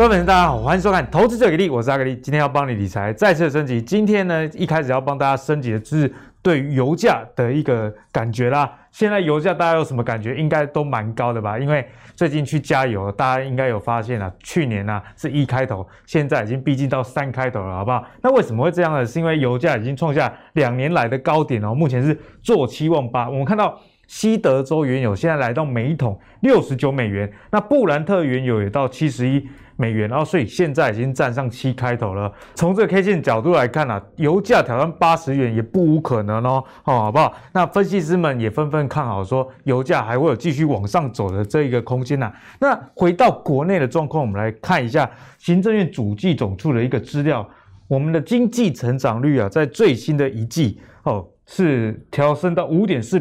各位粉丝，大家好，欢迎收看《投资者给力》，我是阿格力，今天要帮你理财再次升级。今天呢，一开始要帮大家升级的就是对于油价的一个感觉啦。现在油价大家有什么感觉？应该都蛮高的吧？因为最近去加油，大家应该有发现啊，去年啊是一开头，现在已经逼近到三开头了，好不好？那为什么会这样呢？是因为油价已经创下两年来的高点哦，目前是做七万八。我们看到西德州原油现在来到每一桶六十九美元，那布兰特原油也到七十一。美元，然后所以现在已经站上七开头了。从这个 K 线角度来看啊，油价挑战八十元也不无可能哦，哦，好不好？那分析师们也纷纷看好，说油价还会有继续往上走的这一个空间呐。那回到国内的状况，我们来看一下行政院主计总处的一个资料，我们的经济成长率啊，在最新的一季哦，是调升到五点四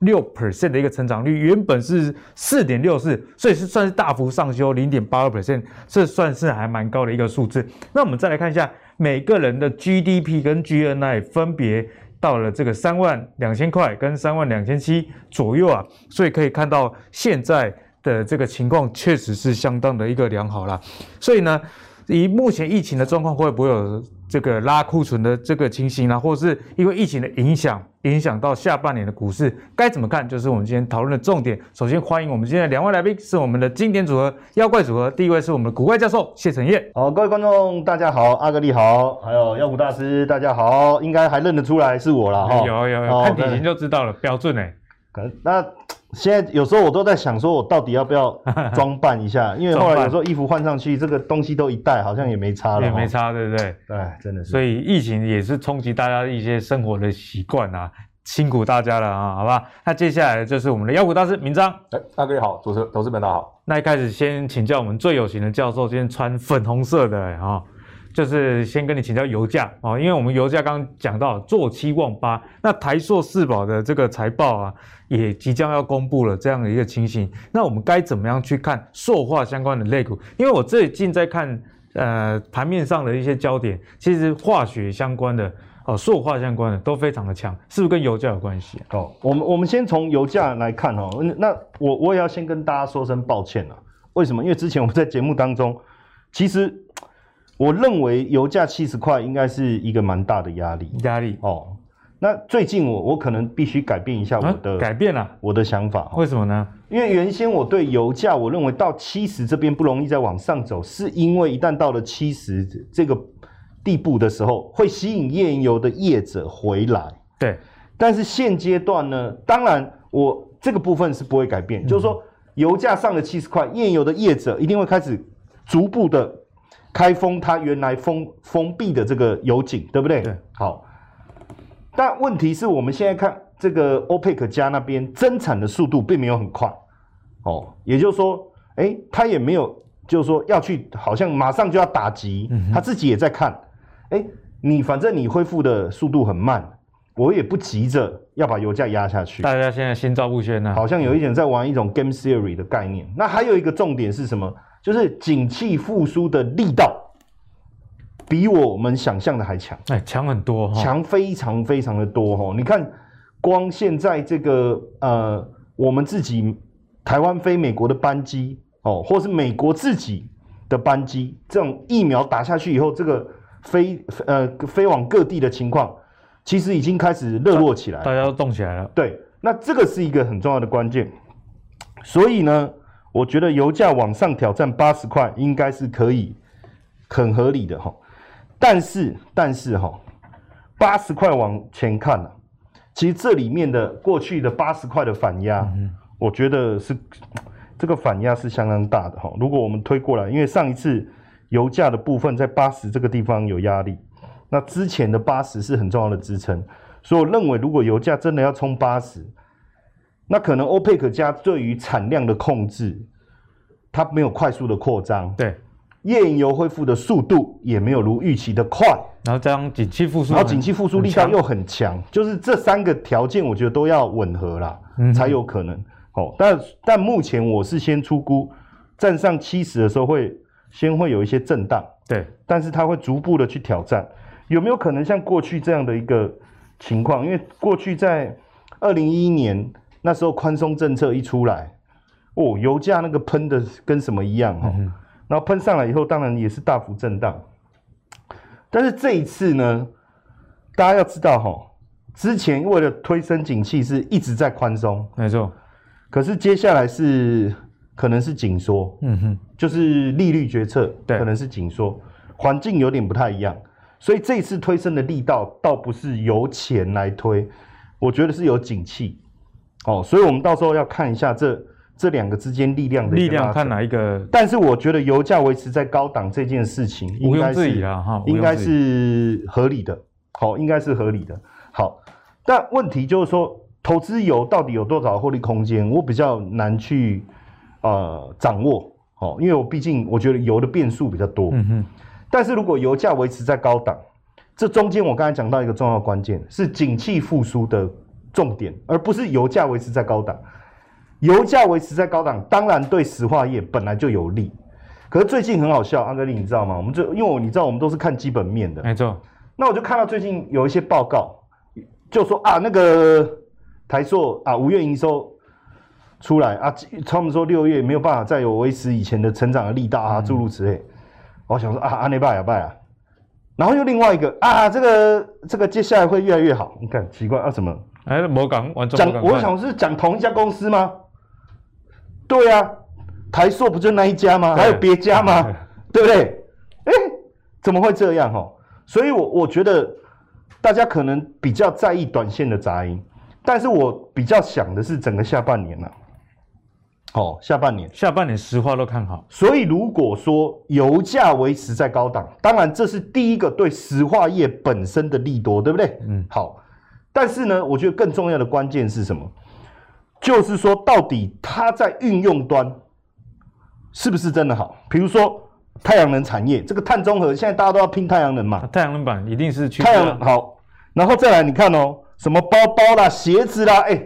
六 percent 的一个成长率，原本是四点六四，所以是算是大幅上修零点八二 percent，这算是还蛮高的一个数字。那我们再来看一下每个人的 GDP 跟 GNI 分别到了这个三万两千块跟三万两千七左右啊，所以可以看到现在的这个情况确实是相当的一个良好啦。所以呢，以目前疫情的状况，会不会有这个拉库存的这个情形呢？或者是因为疫情的影响？影响到下半年的股市该怎么看，就是我们今天讨论的重点。首先欢迎我们今天的两位来宾，是我们的经典组合妖怪组合。第一位是我们的古怪教授谢承彦。好，各位观众大家好，阿格力好，还有妖股大师大家好，应该还认得出来是我了哈。有有有，看体型就知道了，标准哎。那现在有时候我都在想，说我到底要不要 装扮一下？因为后来有时候衣服换上去，这个东西都一戴，好像也没差了，也没差，对不对？对，真的是。所以疫情也是冲击大家一些生活的习惯啊，辛苦大家了啊，好吧？那接下来就是我们的妖股大师明章。哎，大哥你好，主持投资们大家好。那一开始先请教我们最有型的教授，今天穿粉红色的啊。就是先跟你请教油价哦，因为我们油价刚刚讲到做七望八，那台塑四宝的这个财报啊，也即将要公布了这样的一个情形，那我们该怎么样去看塑化相关的类股？因为我最近在看呃盘面上的一些焦点，其实化学相关的哦，塑化相关的都非常的强，是不是跟油价有关系？哦，我们我们先从油价来看哦，那我我也要先跟大家说声抱歉了，为什么？因为之前我们在节目当中，其实。我认为油价七十块应该是一个蛮大的压力，压力哦。那最近我我可能必须改变一下我的、啊、改变了我的想法，为什么呢？因为原先我对油价，我认为到七十这边不容易再往上走，是因为一旦到了七十这个地步的时候，会吸引页油的业者回来。对，但是现阶段呢，当然我这个部分是不会改变，嗯、就是说油价上了七十块，页油的业者一定会开始逐步的。开封它原来封封闭的这个油井，对不对？对。好，但问题是我们现在看这个欧佩克加那边增产的速度并没有很快，哦，也就是说，哎，他也没有，就是说要去，好像马上就要打击，嗯、他自己也在看，哎，你反正你恢复的速度很慢，我也不急着要把油价压下去。大家现在心照不宣呢、啊，好像有一点在玩一种 game theory 的概念。那还有一个重点是什么？就是景气复苏的力道，比我们想象的还强，哎，强很多，强非常非常的多哈！你看，光现在这个呃，我们自己台湾飞美国的班机哦，或是美国自己的班机，这种疫苗打下去以后，这个飞呃飞往各地的情况，其实已经开始热络起来，大家都动起来了。对，那这个是一个很重要的关键，所以呢。我觉得油价往上挑战八十块应该是可以很合理的哈，但是但是哈，八十块往前看呢，其实这里面的过去的八十块的反压，我觉得是这个反压是相当大的哈。如果我们推过来，因为上一次油价的部分在八十这个地方有压力，那之前的八十是很重要的支撑，所以我认为如果油价真的要冲八十。那可能欧佩克加对于产量的控制，它没有快速的扩张，对，页岩油恢复的速度也没有如预期的快，然后这样景气复苏，然后景气复苏力道又很强，就是这三个条件我觉得都要吻合啦，嗯、才有可能。哦，但但目前我是先出估站上七十的时候会先会有一些震荡，对，但是它会逐步的去挑战，有没有可能像过去这样的一个情况？因为过去在二零一一年。那时候宽松政策一出来，哦，油价那个喷的跟什么一样哈、哦，然后喷上来以后，当然也是大幅震荡。但是这一次呢，大家要知道哈，之前为了推升景气是一直在宽松，没错。可是接下来是可能是紧缩，嗯哼，就是利率决策对，可能是紧缩，环境有点不太一样。所以这一次推升的力道倒不是由钱来推，我觉得是由景气。哦，所以我们到时候要看一下这这两个之间力量的力量，看哪一个。但是我觉得油价维持在高档这件事情，应该是应该是合理的。好，应该是合理的。好，但问题就是说，投资油到底有多少获利空间，我比较难去呃掌握。哦，因为我毕竟我觉得油的变数比较多。嗯哼。但是如果油价维持在高档，这中间我刚才讲到一个重要关键，是景气复苏的。重点，而不是油价维持在高档。油价维持在高档，当然对石化业本来就有利。可是最近很好笑，阿格力，你知道吗？我们就因为我你知道，我们都是看基本面的，没错。那我就看到最近有一些报告，就说啊，那个台塑啊，五月营收出来啊，他们说六月没有办法再有维持以前的成长的力道啊，诸如此类。我想说啊，阿内拜亚拜啊，然后又另外一个啊，这个这个接下来会越来越好。你看奇怪啊，什么？哎，完讲，我想是讲同一家公司吗？对啊，台塑不就那一家吗？还有别家吗？对不对？哎，怎么会这样哈？所以我我觉得大家可能比较在意短线的杂音，但是我比较想的是整个下半年了。哦，下半年，下半年石化都看好。所以如果说油价维持在高档，当然这是第一个对石化业本身的利多，对不对？嗯，好。但是呢，我觉得更重要的关键是什么？就是说，到底它在运用端是不是真的好？比如说太阳能产业，这个碳中和，现在大家都要拼太阳能嘛。太阳能板一定是去太阳能好，然后再来你看哦，什么包包啦、鞋子啦，哎，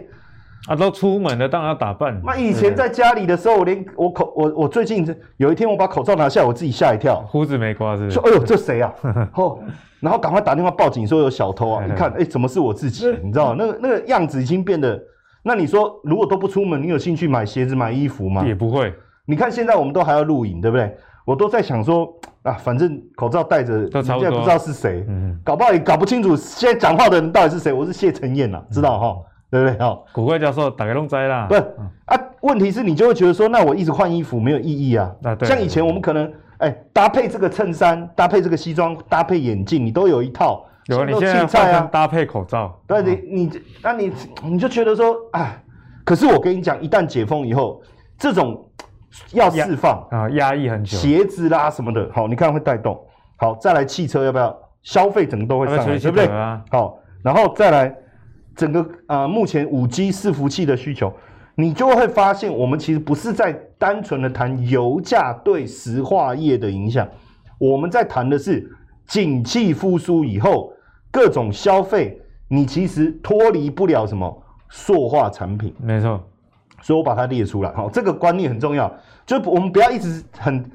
啊，都出门了，当然要打扮。那以前在家里的时候，我连我口我我最近有一天我把口罩拿下来，我自己吓一跳，胡子没刮是不是？说哎呦，这谁啊？哦。然后赶快打电话报警，说有小偷啊！你看，哎，怎么是我自己？你知道？那个那个样子已经变得……那你说，如果都不出门，你有兴趣买鞋子、买衣服吗？也不会。你看现在我们都还要录影，对不对？我都在想说啊，反正口罩戴着，人家不知道是谁，嗯，搞不好也搞不清楚现在讲话的人到底是谁。我是谢承彦呐，知道哈？对不对？哈，古怪教授大概都知啦。不是啊，问题是你就会觉得说，那我一直换衣服没有意义啊。像以前我们可能哎搭配这个衬衫，搭配这个西装，搭配眼镜，你都有一套。有啊，你现在啊，搭配口罩，对你你那你你就觉得说，哎，可是我跟你讲，一旦解封以后，这种要释放啊，压抑很久，鞋子啦什么的，好，你看会带动，好，再来汽车要不要？消费整个都会上来，对不对？好，然后再来整个啊，目前五 G 伺服器的需求，你就会发现，我们其实不是在单纯的谈油价对石化业的影响，我们在谈的是景气复苏以后。各种消费，你其实脱离不了什么塑化产品，没错。所以我把它列出来，好，这个观念很重要。就我们不要一直很，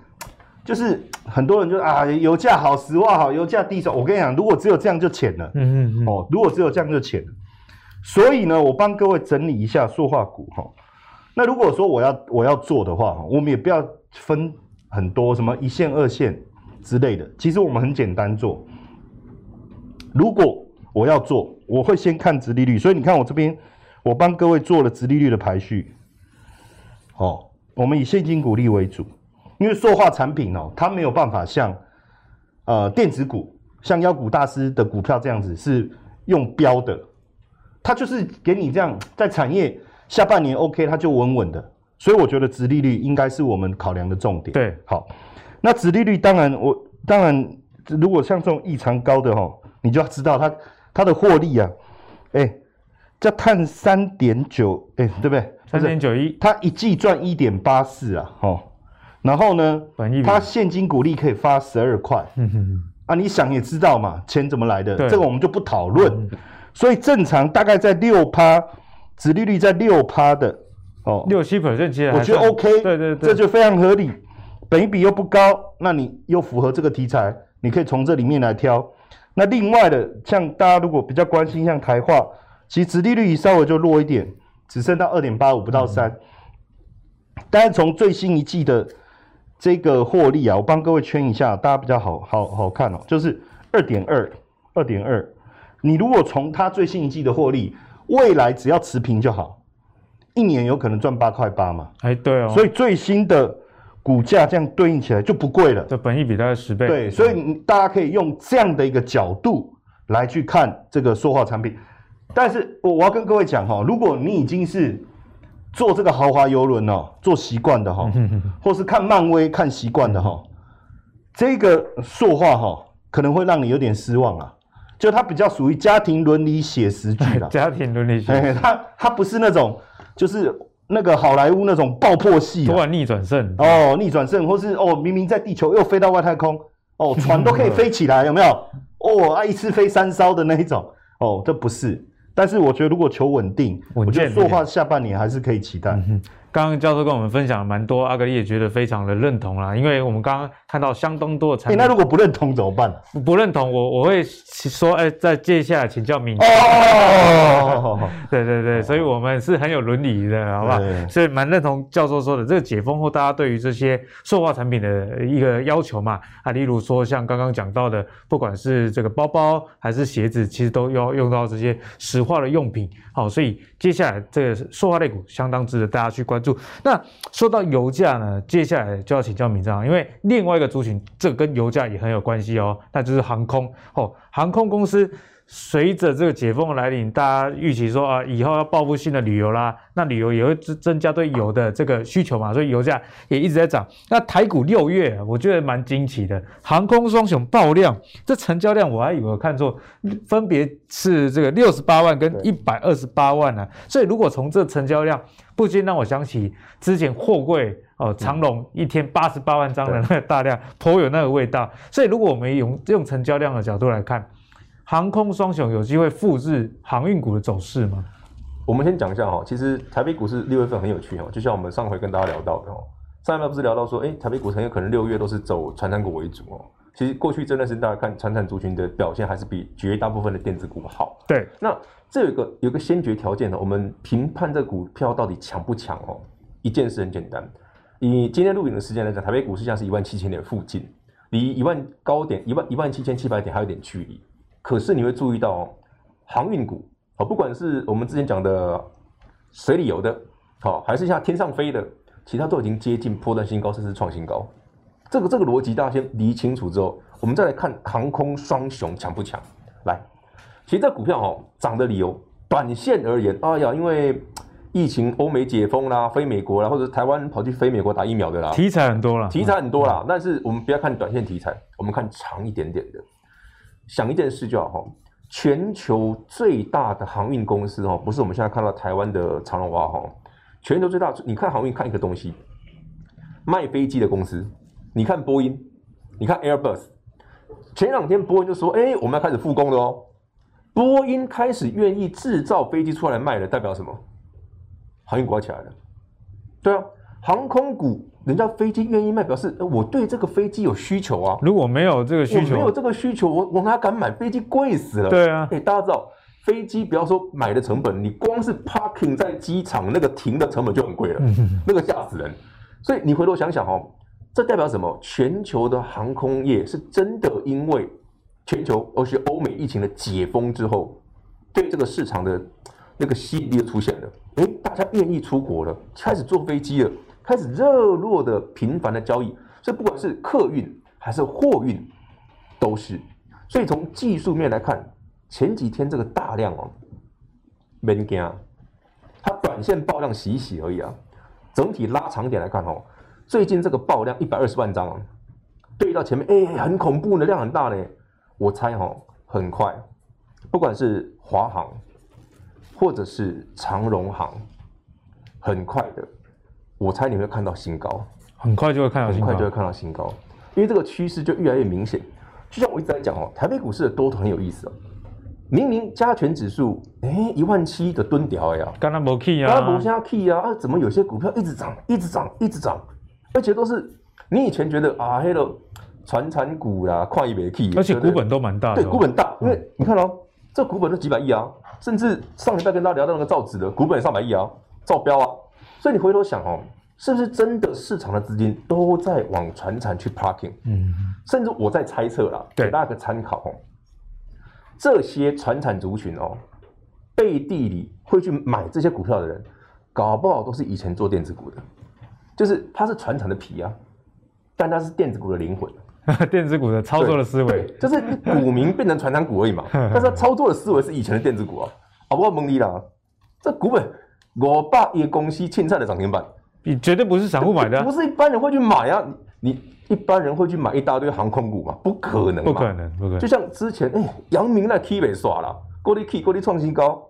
就是很多人就啊，油价好，石化好，油价低，我跟你讲，如果只有这样就浅了，嗯嗯嗯，哦，如果只有这样就浅了。所以呢，我帮各位整理一下塑化股哈。那如果说我要我要做的话，我们也不要分很多什么一线、二线之类的。其实我们很简单做。如果我要做，我会先看殖利率，所以你看我这边，我帮各位做了殖利率的排序。哦，我们以现金股利为主，因为塑化产品哦，它没有办法像呃电子股，像妖股大师的股票这样子是用标的，它就是给你这样在产业下半年 OK，它就稳稳的，所以我觉得殖利率应该是我们考量的重点。对，好，那殖利率当然我当然如果像这种异常高的哈。你就要知道它它的获利啊，哎、欸，叫碳三点九，哎，对不对？三点九一，它一季赚一点八四啊，哦，然后呢，它现金股利可以发十二块，嗯哼，啊，你想也知道嘛，钱怎么来的？这个我们就不讨论、嗯。所以正常大概在六趴，殖利率在六趴的，哦，六七 percent 其实我觉得 OK，对对对，这就非常合理，本益比又不高，那你又符合这个题材，你可以从这里面来挑。那另外的，像大家如果比较关心，像台化，其实殖利率稍微就弱一点，只剩到二点八五，不到三。但是从最新一季的这个获利啊，我帮各位圈一下，大家比较好好好看哦，就是二点二，二点二。你如果从它最新一季的获利，未来只要持平就好，一年有可能赚八块八嘛。哎，对哦。所以最新的股价这样对应起来就不贵了，这本益比大概十倍。对，所以大家可以用这样的一个角度来去看这个塑化产品。但是我我要跟各位讲哈，如果你已经是坐这个豪华游轮哦，坐习惯的哈，或是看漫威看习惯的哈，这个塑化哈可能会让你有点失望啊。就它比较属于家庭伦理写实剧了，家庭伦理写实，它它不是那种就是那个好莱坞那种爆破戏，突然逆转胜哦，逆转胜，或是哦明明在地球又飞到外太空，哦 船都可以飞起来，有没有？哦啊一次飞三艘的那一种，哦这不是。但是我觉得，如果求稳定，我觉得塑化下半年还是可以期待。刚刚教授跟我们分享了蛮多，阿格力也觉得非常的认同啦。因为我们刚刚看到相当多的产品，欸、那如果不认同怎么办？不认同，我我会说，哎、欸，再接下来请教明。哦，对对对，所以我们是很有伦理的，好不好？所以蛮认同教授说的，这个解封后，大家对于这些塑化产品的一个要求嘛，啊，例如说像刚刚讲到的，不管是这个包包还是鞋子，其实都要用到这些石化的用品。好，所以接下来这个塑化类股相当值得大家去关注。那说到油价呢，接下来就要请教明章，因为另外一个族群，这个跟油价也很有关系哦，那就是航空哦，航空公司。随着这个解封的来临，大家预期说啊，以后要报复性的旅游啦，那旅游也会增增加对油的这个需求嘛，所以油价也一直在涨。那台股六月，我觉得蛮惊奇的，航空双雄爆量，这成交量我还以为我看错，分别是这个六十八万跟一百二十八万呢、啊。所以如果从这成交量，不禁让我想起之前货柜哦，长隆一天八十八万张的那个大量，颇有那个味道。所以如果我们用用成交量的角度来看。航空双雄有机会复制航运股的走势吗？我们先讲一下哈，其实台北股市六月份很有趣哦，就像我们上回跟大家聊到的哦，上一秒不是聊到说，哎，台北股很有可能六月都是走传产股为主哦。其实过去这段时间大家看传产族群的表现还是比绝大部分的电子股好。对，那这有一个有一个先决条件呢，我们评判这股票到底强不强哦？一件事很简单，以今天录影的时间来讲，台北股市现在是一万七千点附近，离一万高点一万一万七千七百点还有点距离。可是你会注意到，航运股啊，不管是我们之前讲的水里游的，好，还是像天上飞的，其他都已经接近破断新高，甚至创新高。这个这个逻辑大家先理清楚之后，我们再来看航空双雄强不强？来，其实这股票哈涨的理由，短线而言，哎呀，因为疫情欧美解封啦，飞美国啦，或者台湾跑去飞美国打疫苗的啦，题材很多啦，题材很多啦。但是我们不要看短线题材，我们看长一点点的。想一件事就好哈，全球最大的航运公司哦，不是我们现在看到台湾的长荣哇哈，全球最大，你看航运看一个东西，卖飞机的公司，你看波音，你看 Airbus，前两天波音就说，哎，我们要开始复工了哦，波音开始愿意制造飞机出来卖了，代表什么？航运股要起来了，对啊，航空股。人家飞机愿意卖，表示我对这个飞机有需求啊。如果没有这个需求，没有这个需求，我我哪敢买？飞机贵死了。对啊，哎，大家知道飞机不要说买的成本，你光是 parking 在机场那个停的成本就很贵了，那个吓死人。所以你回头想想哦，这代表什么？全球的航空业是真的因为全球，而且欧美疫情的解封之后，对这个市场的那个吸引力的出现了。哎，大家愿意出国了，开始坐飞机了。开始热络的频繁的交易，所以不管是客运还是货运，都是。所以从技术面来看，前几天这个大量哦，没惊，它短线爆量洗洗而已啊。整体拉长点来看哦，最近这个爆量一百二十万张啊，对到前面哎，很恐怖的量很大呢。我猜哦，很快，不管是华航或者是长荣行，很快的。我猜你会看到新高，很快就会看到新高，很快就会看到新高，因为这个趋势就越来越明显。就像我一直在讲哦，台北股市的多头很有意思哦。明明加权指数哎一万七的蹲屌呀，刚刚没 key 啊，刚刚没下 key 啊，啊怎么有些股票一直涨，一直涨，一直涨，而且都是你以前觉得啊黑了传产股啦，快一没 key，而且股本都蛮大的，对，股本大，因为你看哦，这股本都几百亿啊，甚至上礼拜跟大家聊到那个造纸的股本上百亿啊，造标啊。所以你回头想哦，是不是真的市场的资金都在往船产去 parking？嗯，甚至我在猜测啦，给大家个参考哦。这些船产族群哦，背地里会去买这些股票的人，搞不好都是以前做电子股的，就是他是船产的皮啊，但他是电子股的灵魂。电子股的操作的思维，就是股民变成传产股而已嘛。但是他操作的思维是以前的电子股啊。好不好？蒙你啦，这股本我爸一个公司欠债的涨停板。你绝对不是散户买的、啊，不是一般人会去买啊！你一般人会去买一大堆航空股嘛？不可能，不可能，不可能。就像之前，哎、欸，阳明那 K 被耍了，过力 K 过力创新高，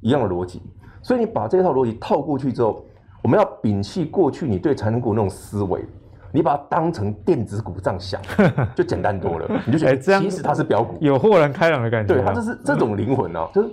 一样的逻辑。所以你把这套逻辑套过去之后，我们要摒弃过去你对传产股那种思维，你把它当成电子股这样想，就简单多了。你就觉得其实它是标股，有豁然开朗的感觉。对，它就是这种灵魂啊，就是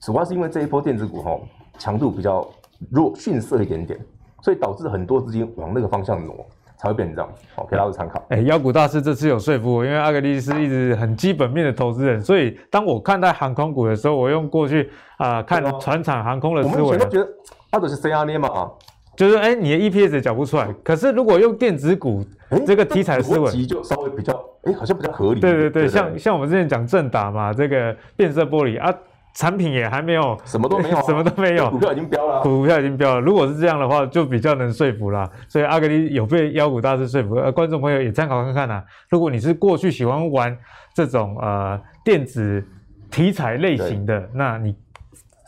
主要是因为这一波电子股哈强度比较弱，逊色一点点。所以导致很多资金往那个方向挪，才会变成这样。好，给大家参考。哎、欸，妖股大师这次有说服我，因为阿格力是一直很基本面的投资人，所以当我看待航空股的时候，我用过去啊、呃、看船厂航空的思维。我们以前都觉得它都是 C R N 嘛，就是哎、欸，你的 E P S 也讲不出来。可是如果用电子股这个题材的思维，欸、就稍微比较哎、欸，好像比较合理。对对对，像像我们之前讲正达嘛，这个变色玻璃啊。产品也还没有，什么都没有、啊，什么都没有，股票已经飙了、啊，股票已经飙了。如果是这样的话，就比较能说服啦。所以阿格力有被妖股大师说服，呃，观众朋友也参考看看呐、啊。如果你是过去喜欢玩这种呃电子题材类型的，那你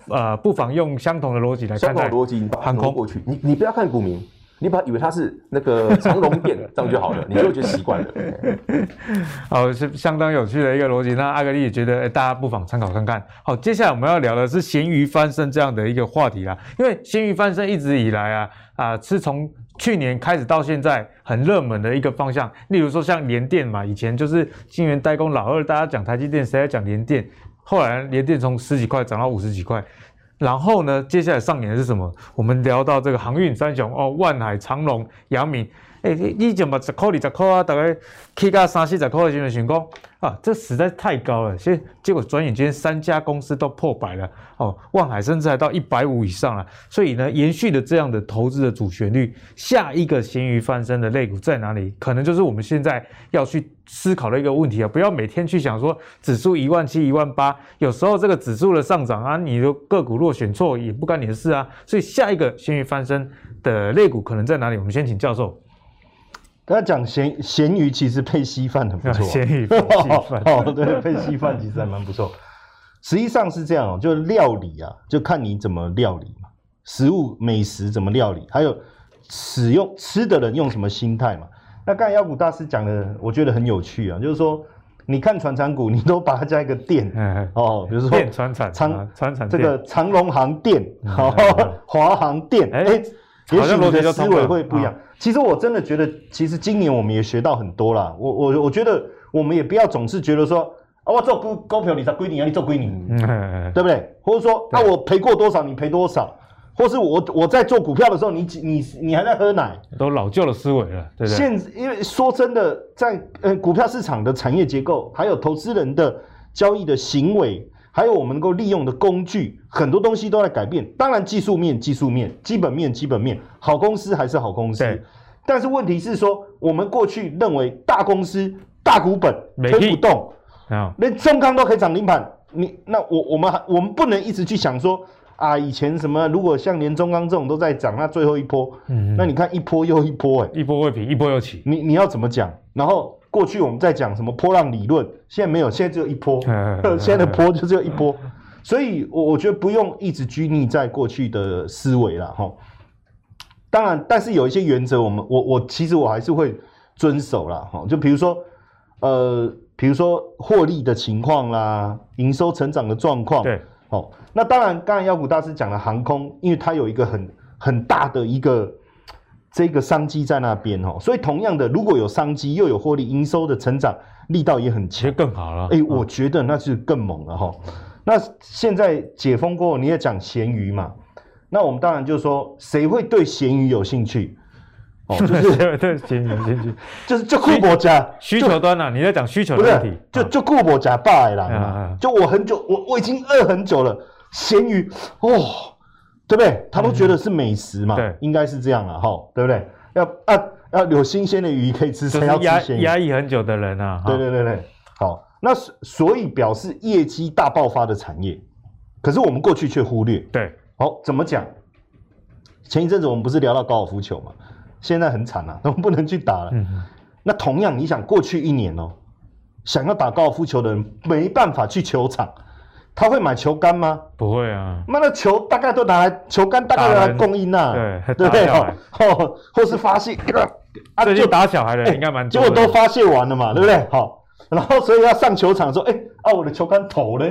呃不妨用相同的逻辑来看待逻辑，航空过去，你你不要看股民。你把它以为它是那个 长龙店，这样就好了，你就会觉得习惯了。好，是相当有趣的一个逻辑。那阿格力也觉得，欸，大家不妨参考看看。好，接下来我们要聊的是咸鱼翻身这样的一个话题啦。因为咸鱼翻身一直以来啊啊，是从去年开始到现在很热门的一个方向。例如说像联电嘛，以前就是晶圆代工老二，大家讲台积电，谁在讲联电？后来联电从十几块涨到五十几块。然后呢，接下来上演的是什么？我们聊到这个航运三雄哦，万海、长龙、阳明。哎，你怎么十块二十块啊？大概起价三四十块的时候，想讲啊，这实在太高了。现结果转眼间三家公司都破百了哦，万海甚至还到一百五以上了。所以呢，延续的这样的投资的主旋律，下一个咸鱼翻身的类股在哪里？可能就是我们现在要去思考的一个问题啊！不要每天去想说指数一万七、一万八，有时候这个指数的上涨啊，你的个股若选错也不干你的事啊。所以下一个咸鱼翻身的类股可能在哪里？我们先请教授。跟他讲咸咸鱼其实配稀饭很不错，咸鱼配 稀饭哦，对，配稀饭其实还蛮不错。实际上是这样哦，就是料理啊，就看你怎么料理嘛，食物美食怎么料理，还有使用吃的人用什么心态嘛。那刚才妖股大师讲的，我觉得很有趣啊，就是说，你看传产股，你都把它加一个店哦，比如说电传产长传产这个长荣航电，好华航店，哎、欸。也许你的思维会不一样。其实我真的觉得，其实今年我们也学到很多啦。我我我觉得，我们也不要总是觉得说，啊，我做股股票你才归你啊，你做归你，对不对？或者说，啊，我赔过多少，你赔多少，或是我我在做股票的时候，你你你还在喝奶，都老旧的思维了，对不对？现因为说真的，在呃股票市场的产业结构，还有投资人的交易的行为。还有我们能够利用的工具，很多东西都在改变。当然，技术面、技术面，基本面、基本面，好公司还是好公司。但是问题是说，我们过去认为大公司、大股本推不动，连中钢都可以涨停板。你那我我们还我们不能一直去想说啊，以前什么如果像连中钢这种都在涨，那最后一波，嗯，那你看一波又一波，欸，哎，一波未平，一波又起。你你要怎么讲？然后。过去我们在讲什么波浪理论，现在没有，现在只有一波，现在的波就只有一波，所以我我觉得不用一直拘泥在过去的思维了哈。当然，但是有一些原则，我们我我其实我还是会遵守了哈。就比如说，呃，比如说获利的情况啦，营收成长的状况，对，哦。那当然，刚才妖股大师讲了航空，因为它有一个很很大的一个。这个商机在那边哦，所以同样的，如果有商机又有获利，营收的成长力道也很强，更好了。哎，我觉得那是更猛了哈。那现在解封过后，你也讲咸鱼嘛？那我们当然就是说，谁会对咸鱼有兴趣？哦，就是 对咸鱼有兴趣，就是就顾博家需求端啊，你在讲需求的问题，就就顾博家霸来了。就我很久，我我已经饿很久了，咸鱼哦。对不对？他都觉得是美食嘛，嗯、对，应该是这样了哈，对不对？要啊要有新鲜的鱼可以吃，才要压压抑很久的人啊，对对对对，好，那所以表示业绩大爆发的产业，可是我们过去却忽略，对，好，怎么讲？前一阵子我们不是聊到高尔夫球嘛？现在很惨啊，我们不能去打了。嗯、那同样，你想过去一年哦、喔，想要打高尔夫球的人没办法去球场。他会买球杆吗？不会啊。那那球大概都拿来，球杆大概都拿来供应啊，对对不对？哦，或是发泄，啊，就打小孩的应该蛮多。结果都发泄完了嘛，对不对？好，然后所以要上球场说，哎，啊，我的球杆头呢？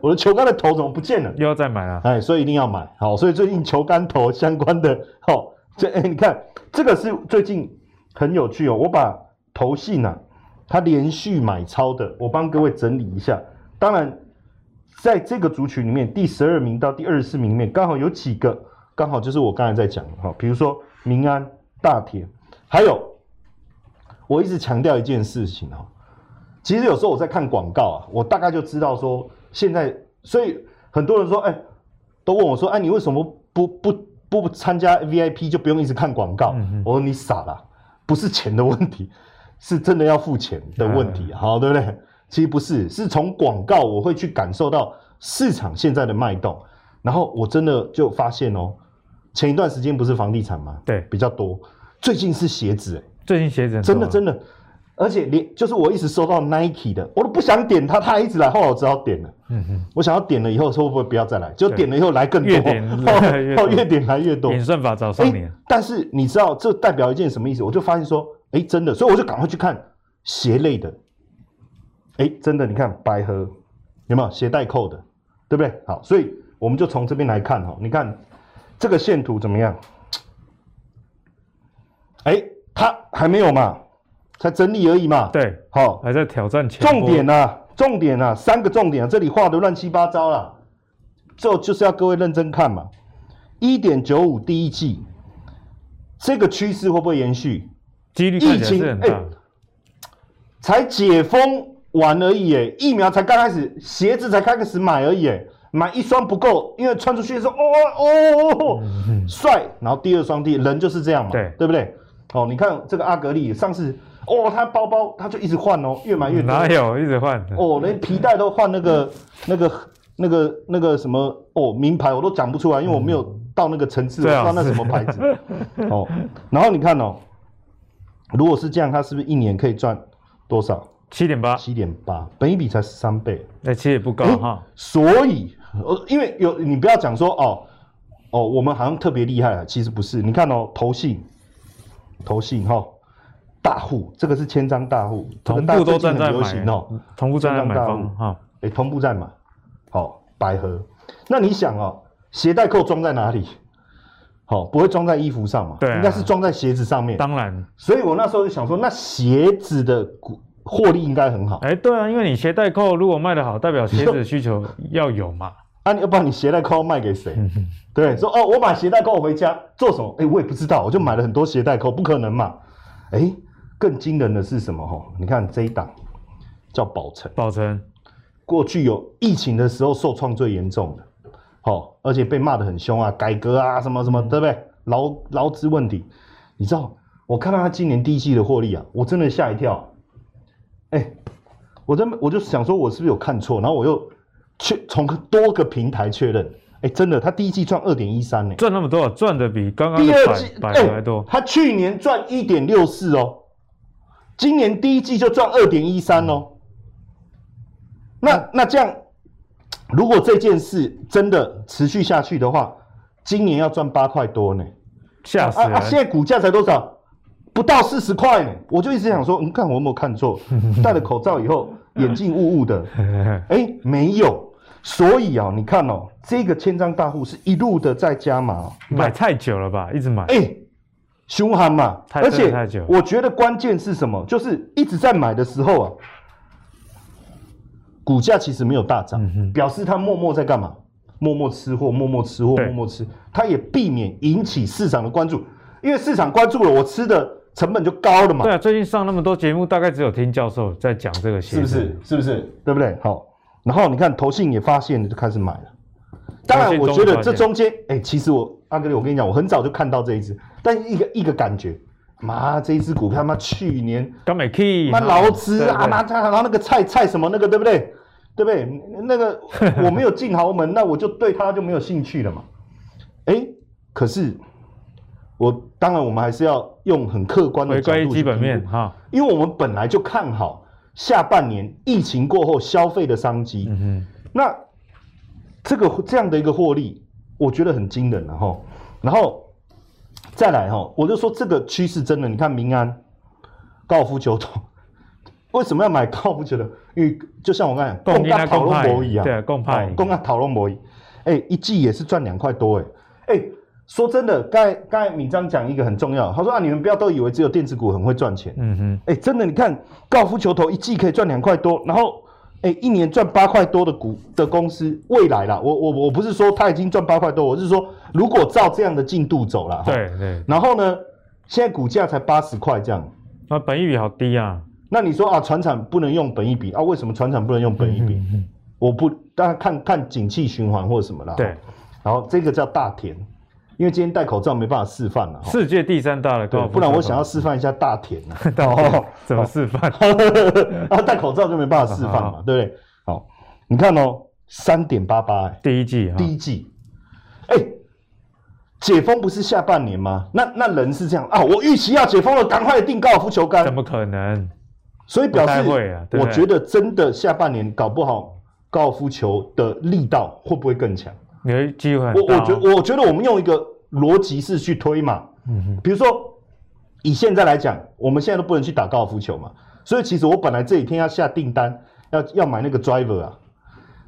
我的球杆的头怎么不见了？又要再买啊？哎，所以一定要买。好，所以最近球杆头相关的，好，这哎，你看这个是最近很有趣哦。我把投信啊，他连续买超的，我帮各位整理一下。当然。在这个族群里面，第十二名到第二十四名里面，刚好有几个，刚好就是我刚才在讲的哈，比如说民安、大田，还有我一直强调一件事情哈，其实有时候我在看广告啊，我大概就知道说现在，所以很多人说，哎，都问我说，哎，你为什么不不不参加 VIP 就不用一直看广告？嗯、我说你傻了，不是钱的问题，是真的要付钱的问题，好，对不对？其实不是，是从广告我会去感受到市场现在的脉动，然后我真的就发现哦，前一段时间不是房地产吗？对，比较多。最近是鞋子，哎，最近鞋子真的真的，而且连就是我一直收到 Nike 的，我都不想点它，它还一直来，后来我只好点了。嗯哼，我想要点了以后说会不会不要再来？就点了以后来更多，越点 越点来越多，演算法找上你。但是你知道这代表一件什么意思？我就发现说，哎，真的，所以我就赶快去看鞋类的。哎，真的，你看百合有没有鞋带扣的，对不对？好，所以我们就从这边来看哈，你看这个线图怎么样？哎，它还没有嘛，才整理而已嘛。对，好，还在挑战前。重点啊，重点啊，三个重点啊，这里画的乱七八糟了，就就是要各位认真看嘛。一点九五第一季，这个趋势会不会延续？几率看起来是很大。疫情，哎，才解封。玩而已，哎，疫苗才刚开始，鞋子才开始买而已，哎，买一双不够，因为穿出去的时候，哦哦，帅，然后第二双，第人就是这样嘛，对，对不对？哦，你看这个阿格力上次，哦，他包包他就一直换哦，越买越多，哪有一直换？哦，连皮带都换那个那个那个那个什么哦，名牌我都讲不出来，因为我没有到那个层次，我不知道那什么牌子。哦，然后你看哦，如果是这样，他是不是一年可以赚多少？七点八，七点八，本益比才十三倍，那其实也不高哈。所以，呃，因为有你不要讲说哦哦，我们好像特别厉害啊，其实不是。你看哦，投信，投信哈，大户，这个是千张大户，同步都在买哦，同步在买方哈，哎，同步在买，好，百合。那你想哦，鞋带扣装在哪里？好，不会装在衣服上嘛？对，应该是装在鞋子上面。当然，所以我那时候就想说，那鞋子的股。获利应该很好，哎，对啊，因为你鞋带扣如果卖得好，代表鞋子的需求 要有嘛。啊，你要把你鞋带扣卖给谁？对，说哦，我把鞋带扣回家做什么？哎，我也不知道，我就买了很多鞋带扣，不可能嘛。哎，更惊人的是什么？哈，你看这一档叫宝成，宝成过去有疫情的时候受创最严重的，好，而且被骂得很凶啊，改革啊，什么什么，对不对？劳劳资问题，你知道？我看到他今年第一季的获利啊，我真的吓一跳。哎、欸，我真我就想说，我是不是有看错？然后我又去从多个平台确认，哎、欸，真的，他第一季赚二点一三呢，赚那么多，赚的比刚刚第二季百还多。他去年赚一点六四哦，今年第一季就赚二点一三哦。那那这样，如果这件事真的持续下去的话，今年要赚八块多呢，吓死人！啊啊！现在股价才多少？不到四十块呢，我就一直想说，你看我有没有看错？戴了口罩以后，眼镜雾雾的，哎、欸，没有。所以啊，你看哦，这个千张大户是一路的在加码，买太久了吧？一直买，哎、欸，凶悍嘛。太而且太久，我觉得关键是什么？就是一直在买的时候啊，股价其实没有大涨，嗯、表示他默默在干嘛？默默吃货，默默吃货，默默吃。他也避免引起市场的关注，因为市场关注了，我吃的。成本就高了嘛？对啊，最近上那么多节目，大概只有听教授在讲这个，是不是？是不是？对不对？好，然后你看投信也发现了，就开始买了。当然，我觉得这中间，哎、欸，其实我阿哥里，我跟你讲，我很早就看到这一只，但一个一个感觉，妈，这一只股票，妈，去年刚买 key，妈劳资啊，妈，他然后那个菜菜什么那个，对不对？对不对？那个 我没有进豪门，那我就对他就没有兴趣了嘛。哎、欸，可是我当然，我们还是要用很客观的角度，基本面哈，因为我们本来就看好下半年疫情过后消费的商机。嗯哼，那。这个这样的一个获利，我觉得很惊人了哈。然后再来哈，我就说这个趋势真的，你看民安高尔夫球桶，为什么要买高尔夫球的？因为就像我刚才讲，共大讨论博一样，对，共派，共大讨论博弈，哎，一季也是赚两块多哎。哎，说真的，刚才刚才米章讲一个很重要，他说啊，你们不要都以为只有电子股很会赚钱，嗯哼，哎，真的，你看高尔夫球头一季可以赚两块多，然后。哎，一年赚八块多的股的公司，未来啦，我我我不是说他已经赚八块多，我是说如果照这样的进度走了，对对。然后呢，现在股价才八十块这样，啊本益比好低啊。那你说啊，船产不能用本益比啊？为什么船产不能用本益比？我不，大家看看景气循环或者什么啦。对。然后这个叫大田。因为今天戴口罩没办法示范了，世界第三大的，对，不然我想要示范一下大田呢。哦，怎么示范？啊，戴口罩就没办法示范嘛，对不对？好，你看哦，三点八八，第一季，第一季，哎，解封不是下半年吗？那那人是这样啊，我预期要解封了，赶快订高尔夫球杆，怎么可能？所以表示，我觉得真的下半年搞不好高尔夫球的力道会不会更强？有机会，我我觉我觉得我们用一个逻辑式去推嘛，嗯哼，比如说以现在来讲，我们现在都不能去打高尔夫球嘛，所以其实我本来这几天要下订单，要要买那个 driver 啊，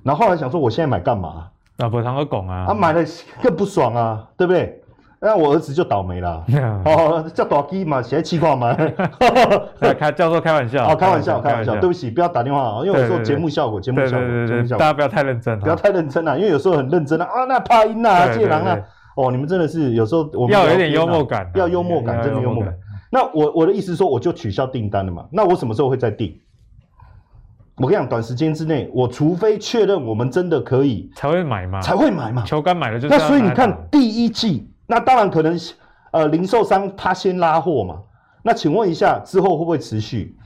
然后后来想说我现在买干嘛？啊，不谈个拱啊，啊买了更不爽啊，对不对？那我儿子就倒霉了。哦，叫大鸡嘛，写气话嘛。开教授开玩笑。哦，开玩笑，开玩笑。对不起，不要打电话啊，因为有时候节目效果，节目效果，节目效果。大家不要太认真，不要太认真了，因为有时候很认真啊。啊，那怕音啊，借狼啊。哦，你们真的是有时候我们要有点幽默感，要幽默感，真的幽默感。那我我的意思说，我就取消订单了嘛。那我什么时候会再订？我跟你讲，短时间之内，我除非确认我们真的可以，才会买嘛，才会买嘛。球杆买了就。那所以你看第一季。那当然可能，呃，零售商他先拉货嘛。那请问一下，之后会不会持续？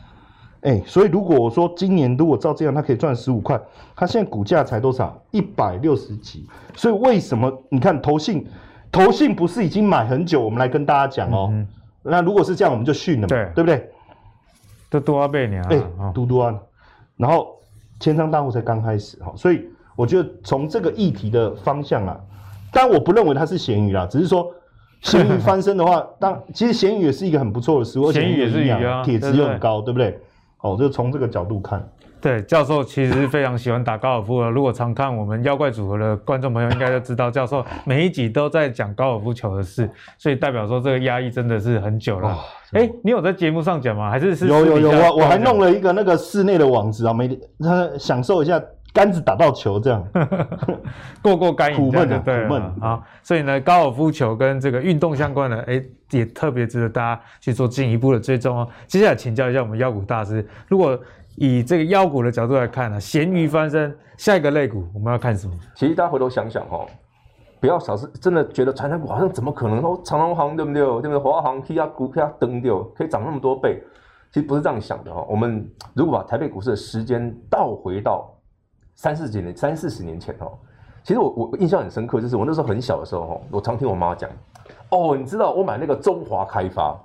哎、欸，所以如果我说今年如果照这样，他可以赚十五块，他现在股价才多少？一百六十几。所以为什么你看投信，投信不是已经买很久？我们来跟大家讲哦、那如果是这样，我们就训了嘛，对对不对？都多少倍呢？哎，嘟嘟啊。然后千张大户才刚开始哈，所以我觉得从这个议题的方向啊。但我不认为它是咸鱼啦，只是说咸鱼翻身的话，当其实咸鱼也是一个很不错的食物，咸鱼也是鱼啊，铁质又很高，对不对？哦，就从这个角度看。对，教授其实是非常喜欢打高尔夫的。如果常看我们妖怪组合的观众朋友，应该都知道，教授每一集都在讲高尔夫球的事，所以代表说这个压抑真的是很久了。哎，你有在节目上讲吗？还是是？有有有，我我还弄了一个那个室内的网子啊，每天他享受一下。杆子打到球这样，过过干瘾，苦闷的对了。好，所以呢，高尔夫球跟这个运动相关的，哎，也特别值得大家去做进一步的追踪哦。接下来请教一下我们妖股大师，如果以这个妖股的角度来看呢，咸鱼翻身，下一个类股我们要看什么？其实大家回头想想哦，不要少是真的觉得传统股好像怎么可能说长隆行对不对？对不对？华航其他股票登掉可以涨那么多倍，其实不是这样想的哦。我们如果把台北股市的时间倒回到三四几年，三四十年前哦，其实我我印象很深刻，就是我那时候很小的时候哈，我常听我妈讲，哦，你知道我买那个中华开发，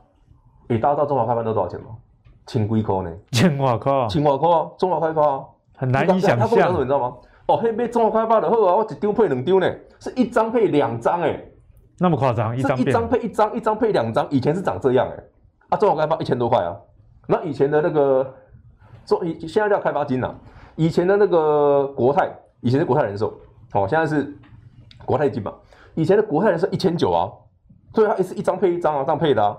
诶，大家知道中华开发都多少钱吗？千几块呢？千瓦块，千瓦块啊，中华开发很难以想象。他跟我讲什么你知道吗？哦，嘿，买中华开发的好啊，我一丢配两丢呢，是一张配两张诶，那么夸张？一张一张配一张，一张配两张，以前是长这样诶，啊，中华开发一千多块啊，那以前的那个中，现在叫开发金呐。以前的那个国泰，以前是国泰人寿，哦，现在是国泰金嘛。以前的国泰人寿一千九啊，所以它也是一张配一张啊，这样配的啊。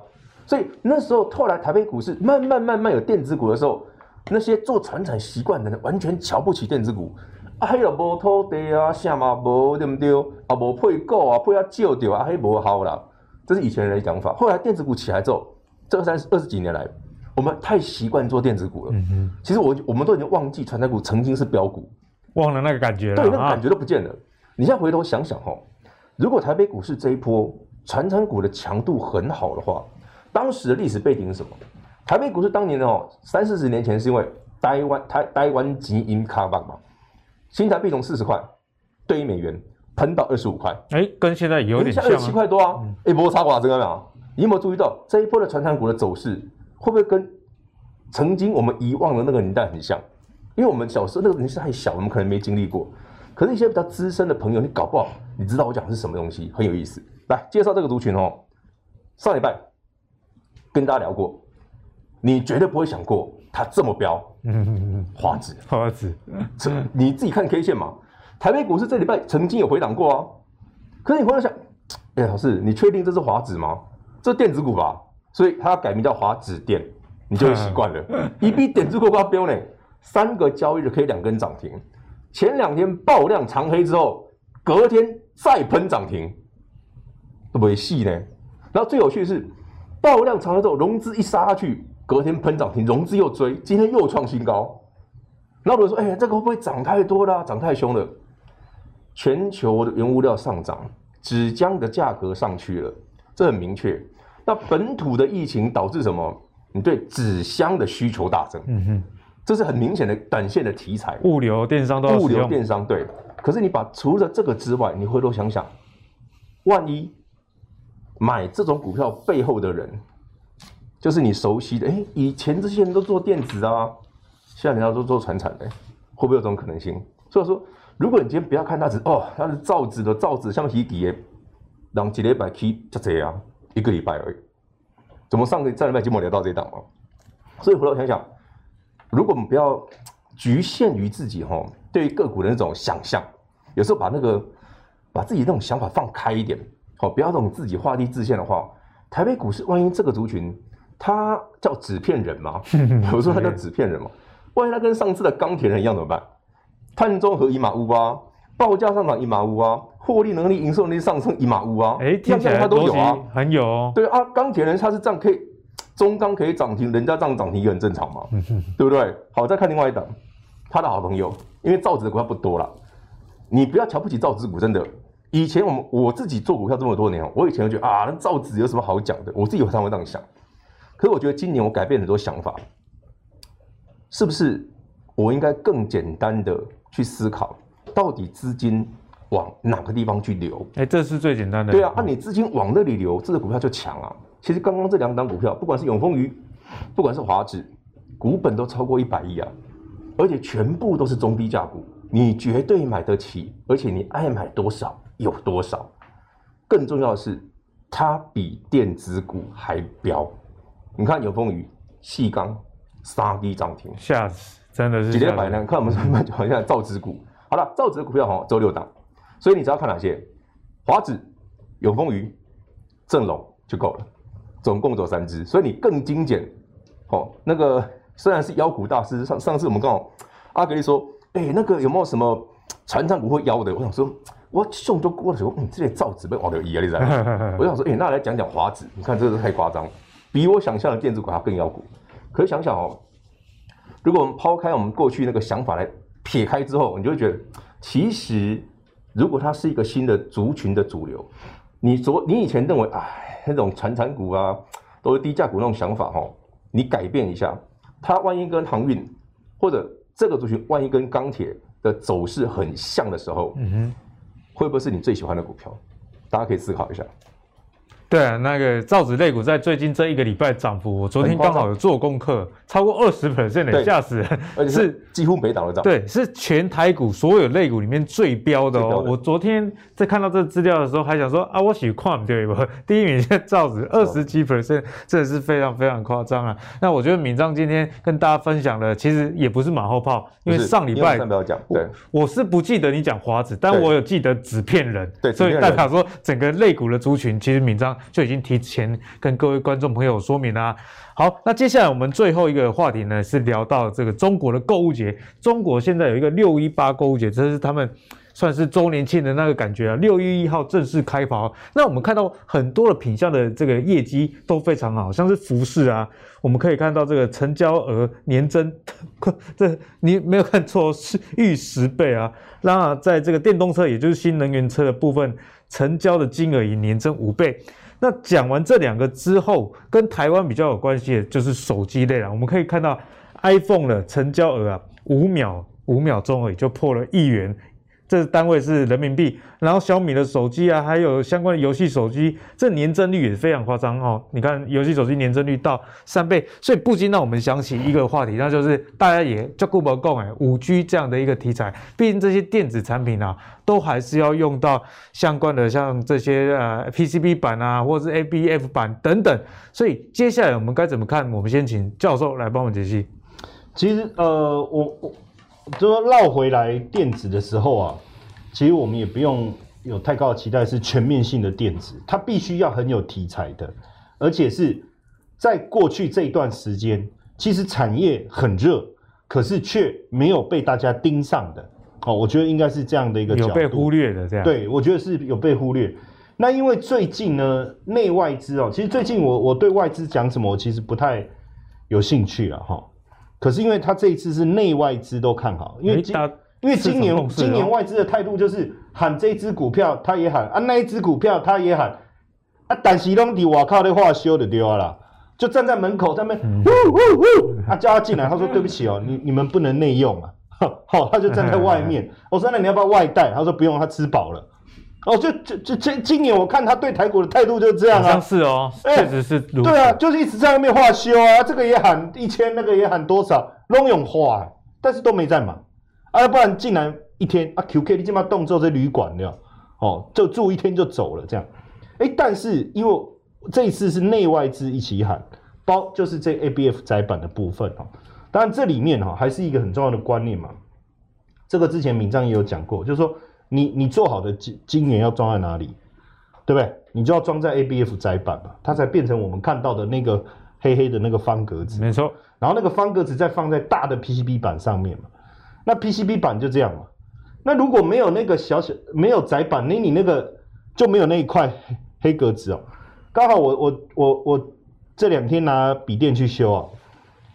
所以那时候后来台北股市慢慢慢慢有电子股的时候，那些做传产习惯的人完全瞧不起电子股，啊，还有无土地啊，啥嘛无对不对？啊，无配股啊，配啊少掉啊，还无好啦。这是以前人的讲法。后来电子股起来之后，这二三十二十几年来。我们太习惯做电子股了，嗯哼，其实我我们都已经忘记传产股曾经是飙股，忘了那个感觉了，对，那个感觉都不见了。你现在回头想想哦，如果台北股市这一波传产股的强度很好的话，当时的历史背景是什么？台北股市当年哦，三四十年前是因为台湾台台湾基因卡棒嘛，新台币从四十块兑一美元喷到二十五块，哎，跟现在有点像，二十七块多啊，一波差挂这个没有？你有没有注意到这一波的传产股的走势会不会跟曾经我们遗忘的那个年代很像？因为我们小时候那个年纪太小，我们可能没经历过。可是，一些比较资深的朋友，你搞不好你知道我讲的是什么东西，很有意思。来介绍这个族群哦。上礼拜跟大家聊过，你绝对不会想过它这么飙。嗯嗯嗯，华指，华指，你自己看 K 线嘛。台北股市这礼拜曾经有回档过啊。可是你回头想，哎，老师，你确定这是华指吗？这电子股吧，所以它要改名叫华指电，你就会习惯了。一笔点子过不要飙呢，三个交易日可以两根涨停。前两天爆量长黑之后，隔天再喷涨停，会不会细呢？然后最有趣的是，爆量长黑之后，融资一杀下去，隔天喷涨停，融资又追，今天又创新高。然后有人说：“哎呀，这个会不会涨太多了？涨太凶了？”全球的原物料上涨，纸浆的价格上去了，这很明确。那本土的疫情导致什么？你对纸箱的需求大增。嗯哼。这是很明显的短线的题材，物流电商都要物流电商对。可是你把除了这个之外，你回头想想，万一买这种股票背后的人，就是你熟悉的，哎，以前这些人都做电子啊，现在人家都做传产的，会不会有这种可能性？所以说，如果你今天不要看它只哦，它是造纸的造纸，像皮底的，让几礼拜起就这样，一个礼拜而已。怎么上个上礼拜节目聊到这档嘛？所以回头想想。如果我们不要局限于自己哈，对于个股的那种想象，有时候把那个把自己那种想法放开一点，好，不要那种自己画地自限的话，台北股市万一这个族群它叫纸片人嘛，有时候它叫纸片人嘛，万一它跟上次的钢铁人一样怎么办？碳中和一马乌啊，报价上涨一码乌啊，获利能力、营收能力上升一码乌啊，哎，听起来它都有啊，很有哦。对啊，钢铁人它是这样可以。中钢可以涨停，人家这样涨停也很正常嘛，对不对？好，再看另外一档，他的好朋友，因为造纸的股票不多了，你不要瞧不起造纸股，真的。以前我们我自己做股票这么多年，我以前就觉得啊，那造纸有什么好讲的？我自己有常会这样想。可是我觉得今年我改变很多想法，是不是我应该更简单的去思考，到底资金往哪个地方去流？哎，这是最简单的。对啊，那你资金往那里流，这个股票就强啊。其实刚刚这两档股票，不管是永丰鱼，不管是华指，股本都超过一百亿啊，而且全部都是中低价股，你绝对买得起，而且你爱买多少有多少。更重要的是，它比电子股还飙。你看永丰鱼、细钢三低涨停，吓死，真的是。几天摆呢？看我们什么？好像造纸股。好了，造纸的股票好，周六档，所以你只要看哪些？华指、永丰余、正隆就够了。总共走三只，所以你更精简。哦，那个虽然是妖股大师，上上次我们刚好阿格力说，哎、欸，那个有没有什么传产股会妖的？我想说，我胸都过的时候，嗯，这些造纸被往流移啊，你知道吗？我想说，哎、欸，那来讲讲华指，你看这个太夸张，比我想象的电子股还更妖股。可是想想哦，如果我们抛开我们过去那个想法来撇开之后，你就会觉得，其实如果它是一个新的族群的主流，你昨你以前认为，哎。那种传产股啊，都是低价股那种想法哈，你改变一下，它万一跟航运或者这个族群万一跟钢铁的走势很像的时候，嗯哼，会不会是你最喜欢的股票？大家可以思考一下。对啊，那个造纸类股在最近这一个礼拜涨幅，我昨天刚好有做功课，超过二十 percent 的，吓死人！而且是几乎每档都涨。对，是全台股所有类股里面最飙的哦。我昨天在看到这资料的时候，还想说啊，我喜欢对不？第一名现在造纸二十几 percent，真的是非常非常夸张啊。那我觉得敏章今天跟大家分享的，其实也不是马后炮，因为上礼拜不要讲，对，我是不记得你讲华子，但我有记得纸片人，对，所以代表说整个类股的族群，其实闵漳。就已经提前跟各位观众朋友说明啦。好，那接下来我们最后一个话题呢，是聊到这个中国的购物节。中国现在有一个六一八购物节，这是他们算是周年庆的那个感觉啊。六月一号正式开跑，那我们看到很多的品项的这个业绩都非常好，像是福士啊，我们可以看到这个成交额年增，这你没有看错，是逾十倍啊。那在这个电动车，也就是新能源车的部分，成交的金额也年增五倍。那讲完这两个之后，跟台湾比较有关系的就是手机类了。我们可以看到 iPhone 的成交额啊，五秒五秒钟而已就破了亿元。这单位是人民币，然后小米的手机啊，还有相关的游戏手机，这年增率也非常夸张哦。你看游戏手机年增率到三倍，所以不禁让我们想起一个话题，那就是大家也叫顾不共哎，五 G 这样的一个题材。毕竟这些电子产品啊，都还是要用到相关的像这些呃 PCB 板啊，或者是 ABF 板等等。所以接下来我们该怎么看？我们先请教授来帮我们解析。其实呃，我我。就说绕回来电子的时候啊，其实我们也不用有太高的期待，是全面性的电子，它必须要很有题材的，而且是在过去这一段时间，其实产业很热，可是却没有被大家盯上的。哦，我觉得应该是这样的一个角度，有被忽略的这样。对，我觉得是有被忽略。那因为最近呢，内外资哦，其实最近我我对外资讲什么，我其实不太有兴趣了哈。可是因为他这一次是内外资都看好，因为今因为今年今年外资的态度就是喊这支股票他也喊啊，那一支股票他也喊啊，但是拢底我靠的话修的丢了，就站在门口在那边呜呜呜，啊叫他进来，他说对不起哦，你你们不能内用啊，好，他就站在外面。我说那你要不要外带？他说不用，他吃饱了。哦，就就就这今年我看他对台股的态度就是这样啊，好像是哦，确实是、欸，对啊，就是一直在外面话修啊，这个也喊一千，那个也喊多少，拢用话，但是都没在买，啊，不然进来一天啊，QK 你起码动作在旅馆了，哦，就住一天就走了这样，哎、欸，但是因为这一次是内外资一起喊，包就是这 ABF 窄板的部分哦，当然这里面哈还是一个很重要的观念嘛，这个之前闵漳也有讲过，就是说。你你做好的晶晶圆要装在哪里，对不对？你就要装在 ABF 载板嘛，它才变成我们看到的那个黑黑的那个方格子。没错。然后那个方格子再放在大的 PCB 板上面嘛，那 PCB 板就这样嘛。那如果没有那个小小没有窄板，那你那个就没有那一块黑格子哦。刚好我我我我这两天拿笔电去修啊，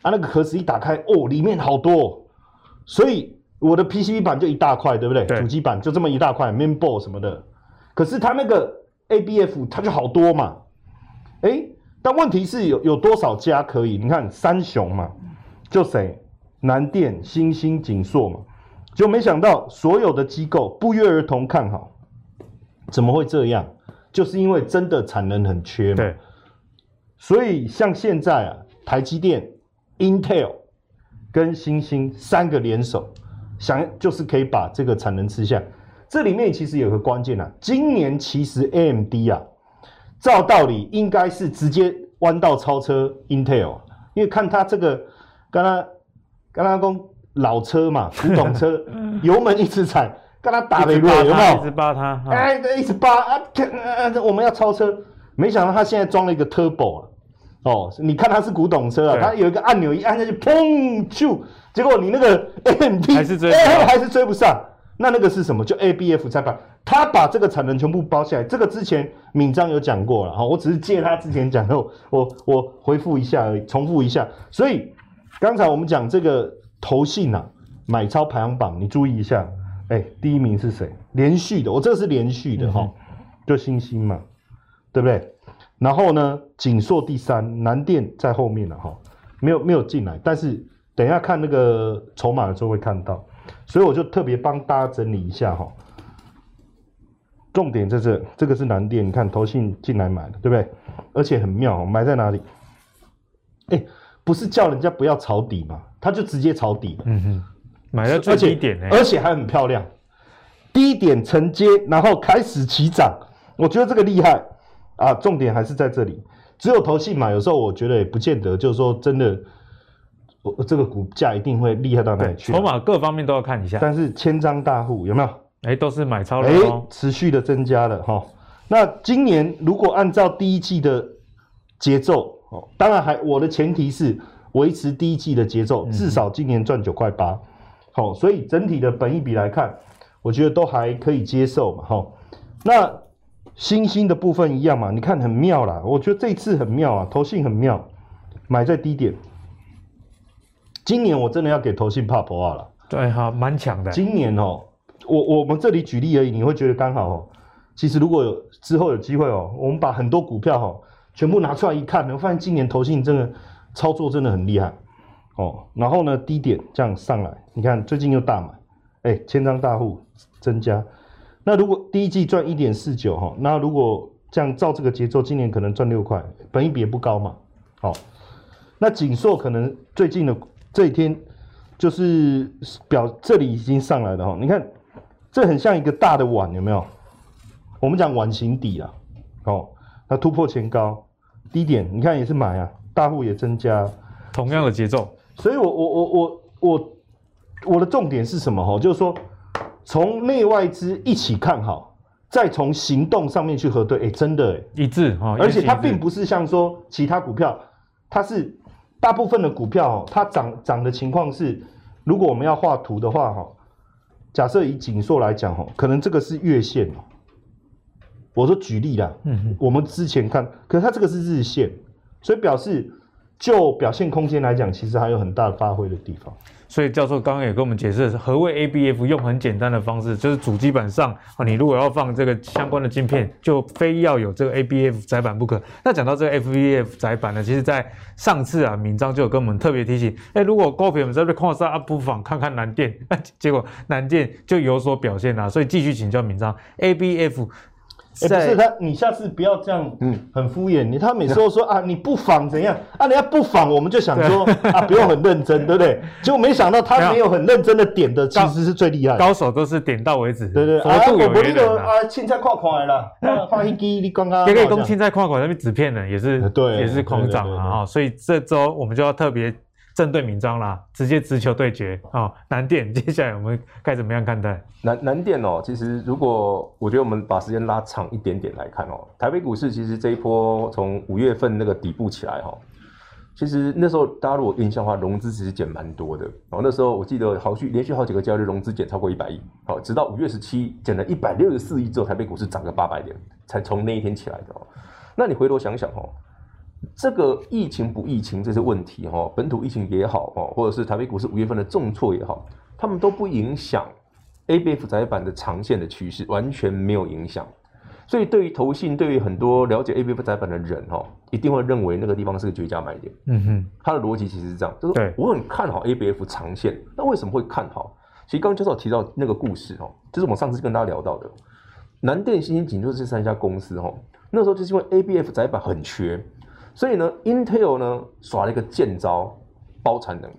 啊那个壳子一打开哦，里面好多哦，所以。我的 PCB 板就一大块，对不对？对，主机板就这么一大块，mainboard 什么的。可是它那个 ABF 它就好多嘛，哎，但问题是有有多少家可以？你看三雄嘛，就谁？南电、新兴、景硕嘛，就没想到所有的机构不约而同看好，怎么会这样？就是因为真的产能很缺嘛。对。所以像现在啊，台积电、Intel 跟欣兴三个联手。想就是可以把这个产能吃下，这里面其实有个关键啊，今年其实 AMD 啊，照道理应该是直接弯道超车 Intel，因为看它这个，刚刚刚刚讲老车嘛，古董车，油门一直踩，跟他打没落，有没有？一直扒它，哎，一直扒啊，我们要超车，没想到它现在装了一个 Turbo 哦，你看它是古董车啊，它有一个按钮一按下去，砰就。结果你那个 AMD 还是追还是追不上，那那个是什么？就 ABF 载板，他把这个产能全部包下来。这个之前敏章有讲过了哈，我只是借他之前讲的，我我回复一下而已，重复一下。所以刚才我们讲这个投信啊，买超排行榜，你注意一下，哎，第一名是谁？连续的，我这个是连续的哈，嗯、就星星嘛，对不对？然后呢，景硕第三，南电在后面了哈，没有没有进来，但是。等一下看那个筹码的时候会看到，所以我就特别帮大家整理一下哈。重点在这，这个是南电，你看投信进来买的，对不对？而且很妙，买在哪里？哎，不是叫人家不要抄底嘛，他就直接抄底了。嗯哼，买在最低点呢，而且还很漂亮，低点承接，然后开始起涨，我觉得这个厉害啊。重点还是在这里，只有投信嘛，有时候我觉得也不见得，就是说真的。我这个股价一定会厉害到哪里去？筹码各方面都要看一下。但是千张大户有没有？哎，都是买超了哦，持续的增加了哈。那今年如果按照第一季的节奏哦，当然还我的前提是维持第一季的节奏，至少今年赚九块八。好，所以整体的本益比来看，我觉得都还可以接受嘛，哈。那星星的部分一样嘛，你看很妙啦，我觉得这次很妙啊，投信很妙，买在低点。今年我真的要给投信怕破啊了，对哈，蛮强的。今年哦，我我们这里举例而已，你会觉得刚好哦。其实如果有之后有机会哦，我们把很多股票哈全部拿出来一看，我发现今年投信真的操作真的很厉害哦。然后呢，低点这样上来，你看最近又大买，哎，千张大户增加。那如果第一季赚一点四九哈，那如果这样照这个节奏，今年可能赚六块，本益比也不高嘛。好，那锦硕可能最近的。这一天就是表这里已经上来了哈，你看这很像一个大的碗，有没有？我们讲碗形底啊，哦，那突破前高低点，你看也是买啊，大户也增加，同样的节奏。所以我我我我我我的重点是什么哈？就是说从内外资一起看好，再从行动上面去核对，哎，真的哎，一致哈，而且它并不是像说其他股票，它是。大部分的股票，它涨涨的情况是，如果我们要画图的话，哈，假设以景硕来讲，哈，可能这个是月线哦，我说举例啦，嗯哼，我们之前看，可是它这个是日线，所以表示就表现空间来讲，其实还有很大的发挥的地方。所以教授刚刚也跟我们解释何谓 ABF，用很简单的方式，就是主机板上啊，你如果要放这个相关的晶片，就非要有这个 ABF 载板不可。那讲到这个 FVF 载板呢，其实在上次啊，敏章就有跟我们特别提醒，哎，如果高频我们在这矿上啊，不妨看看南电，结果南电就有所表现啊，所以继续请教敏章，ABF。哎，欸、不是他，你下次不要这样，嗯，很敷衍。你他每次都说啊，你不仿怎样啊？人家不仿，我们就想说啊，不用很认真，对不对？结果没想到他没有很认真的点的，其实是最厉害。高手都是点到为止，对对。啊，我我那个啊，青菜看看了，放一滴你刚刚。也可以攻青菜看看，那边纸片呢也是，对，也是狂涨啊。所以这周我们就要特别。正对闵漳啦，直接直球对决啊、哦！南电 接下来我们该怎么样看待？南南电哦，其实如果我觉得我们把时间拉长一点点来看哦，台北股市其实这一波从五月份那个底部起来哈，其实那时候大家如果印象的话，融资其实减蛮多的。然后那时候我记得好续连续好几个交易日融资减超过一百亿，好，直到五月十七减了一百六十四亿之后，台北股市涨个八百点，才从那一天起来的哦。那你回头想想哦。这个疫情不疫情这些问题哈，本土疫情也好哈，或者是台北股市五月份的重挫也好，他们都不影响 ABF 载板的长线的趋势，完全没有影响。所以对于投信，对于很多了解 ABF 载板的人哈，一定会认为那个地方是个绝佳买点。嗯哼，他的逻辑其实是这样，就是我很看好 ABF 长线。那为什么会看好？其实刚刚教授提到那个故事哈，就是我们上次跟大家聊到的南电、新兴、景硕这三家公司哈，那时候就是因为 ABF 载板很缺。所以呢，Intel 呢耍了一个贱招，包产能。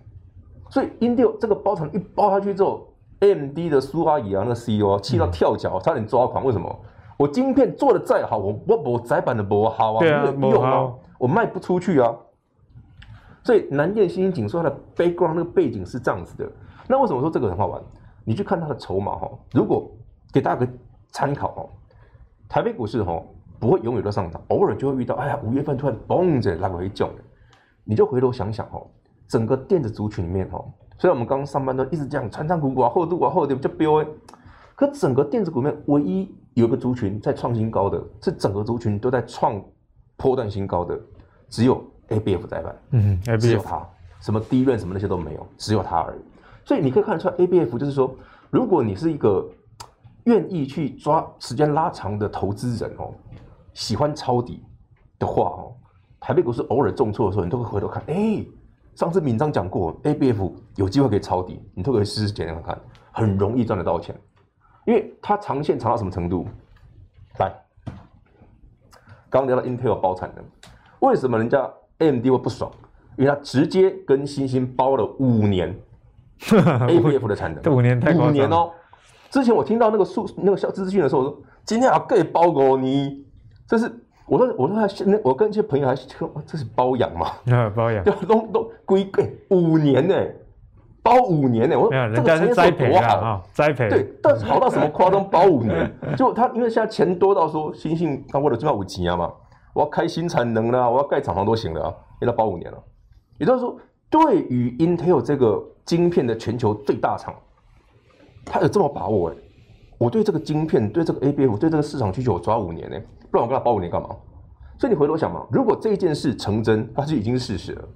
所以 Intel 这个包产一包下去之后，AMD 的苏阿姨啊，那个 CEO 气到跳脚，差点抓狂。为什么？我晶片做的再好，我我我载板的不好啊，没有用啊，我卖不出去啊。所以南电、新兴、景硕它的 background 那个背景是这样子的。那为什么说这个很好玩？你去看它的筹码哈，如果给大家个参考哦，台北股市哈。不会永远都上涨，偶尔就会遇到，哎呀，五月份突然嘣着拉回降，你就回头想想哦，整个电子族群里面哦，虽然我们刚上半段一直讲传产股股啊、厚度啊、厚度就飙哎，可整个电子股里面唯一有一个族群在创新高的，是整个族群都在创波段新高的，只有 ABF 载板，嗯，ABF 只有它，什么低润什么那些都没有，只有它而已。所以你可以看得出来，ABF 就是说，如果你是一个愿意去抓时间拉长的投资人哦。喜欢抄底的话哦，台北股市偶尔重挫的时候，你都会回头看。哎，上次敏章讲过，ABF 有机会可以抄底，你都可以试试检验看，很容易赚得到钱。因为它长线长到什么程度？来，刚聊到 Intel 包产能，为什么人家 AMD 会不爽？因为它直接跟星星包了五年 ABF 的产能，五年太五年哦。之前我听到那个数那个小资讯的时候，我说今天要给包过你。这是我说，我说他那我跟一些朋友还说，这是包养嘛？啊，包养，都都归给五年呢，包五年呢。我说人家是栽培啊，栽培。对，但是好到什么夸张？包五年，就他因为现在钱多到说，新兴他为了赚五钱啊嘛，我要开新产能了，我要盖厂房都行了啊，给他包五年了。也就是说，对于 Intel 这个晶片的全球最大厂，他有这么把握哎？我对这个晶片、对这个 ABF、对这个市场需求我抓五年呢，不然我跟他包五年干嘛？所以你回头想嘛，如果这一件事成真，它就已经是事实了。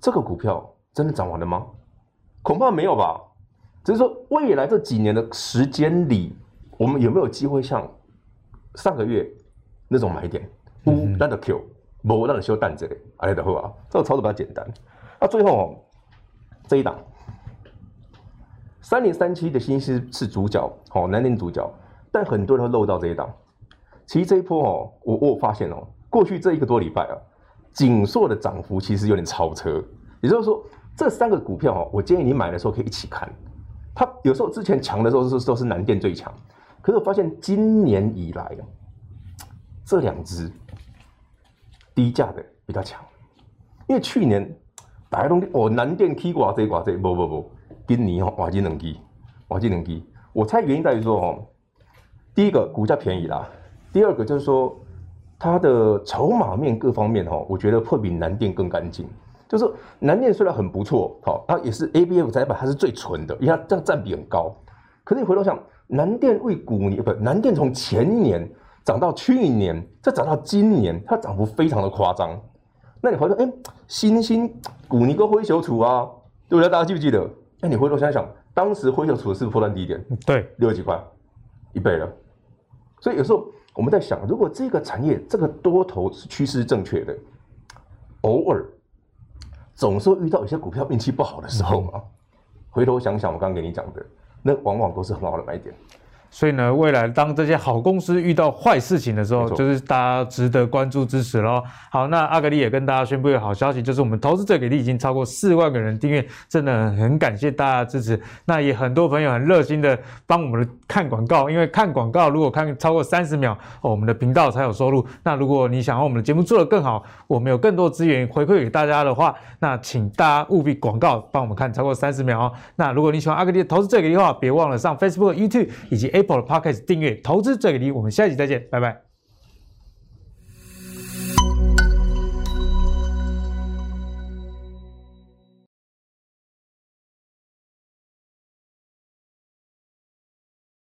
这个股票真的涨完了吗？恐怕没有吧。只是说未来这几年的时间里，我们有没有机会像上个月那种买点？乌那的 Q，某那的修蛋这里，哎的话，这个操作比较简单。那最后哦，这一档三零三七的新是是主角，哦，南宁主角，但很多人会漏到这一档。其实这一波哦，我我发现哦，过去这一个多礼拜啊，景硕的涨幅其实有点超车。也就是说，这三个股票哦，我建议你买的时候可以一起看。它有时候之前强的时候是都是南电最强，可是我发现今年以来啊，这两只低价的比较强。因为去年大家都哦南电 K 挂这挂这，不不不，今年哦瓦金能低，瓦金能低。我猜原因在于说哦，第一个股价便宜啦。第二个就是说，它的筹码面各方面哈，我觉得会比南电更干净。就是南电虽然很不错，好，它也是 ABF 载板，它是最纯的，因为它这样占比很高。可是你回头想，南电为股年不，南电从前年涨到去年，再涨到今年，它涨幅非常的夸张。那你回头哎，新兴股你跟灰熊处啊，对不对？大家记不记得？那，你回头想想，当时灰熊处是不是破断低点？对，六十几块，一倍了。所以有时候。我们在想，如果这个产业这个多头是趋势正确的，偶尔总是会遇到一些股票运气不好的时候嘛。嗯、回头想想，我刚刚给你讲的，那往往都是很好的买点。所以呢，未来当这些好公司遇到坏事情的时候，就是大家值得关注支持喽。好，那阿格力也跟大家宣布一个好消息，就是我们投资者给力已经超过四万个人订阅，真的很感谢大家的支持。那也很多朋友很热心的帮我们看广告，因为看广告如果看超过三十秒，哦，我们的频道才有收入。那如果你想要我们的节目做得更好，我们有更多资源回馈给大家的话，那请大家务必广告帮我们看超过三十秒哦。那如果你喜欢阿格力的投资者给力的话，别忘了上 Facebook、YouTube 以及 Apple Podcast 订阅投资最给力，我们下期再见，拜拜。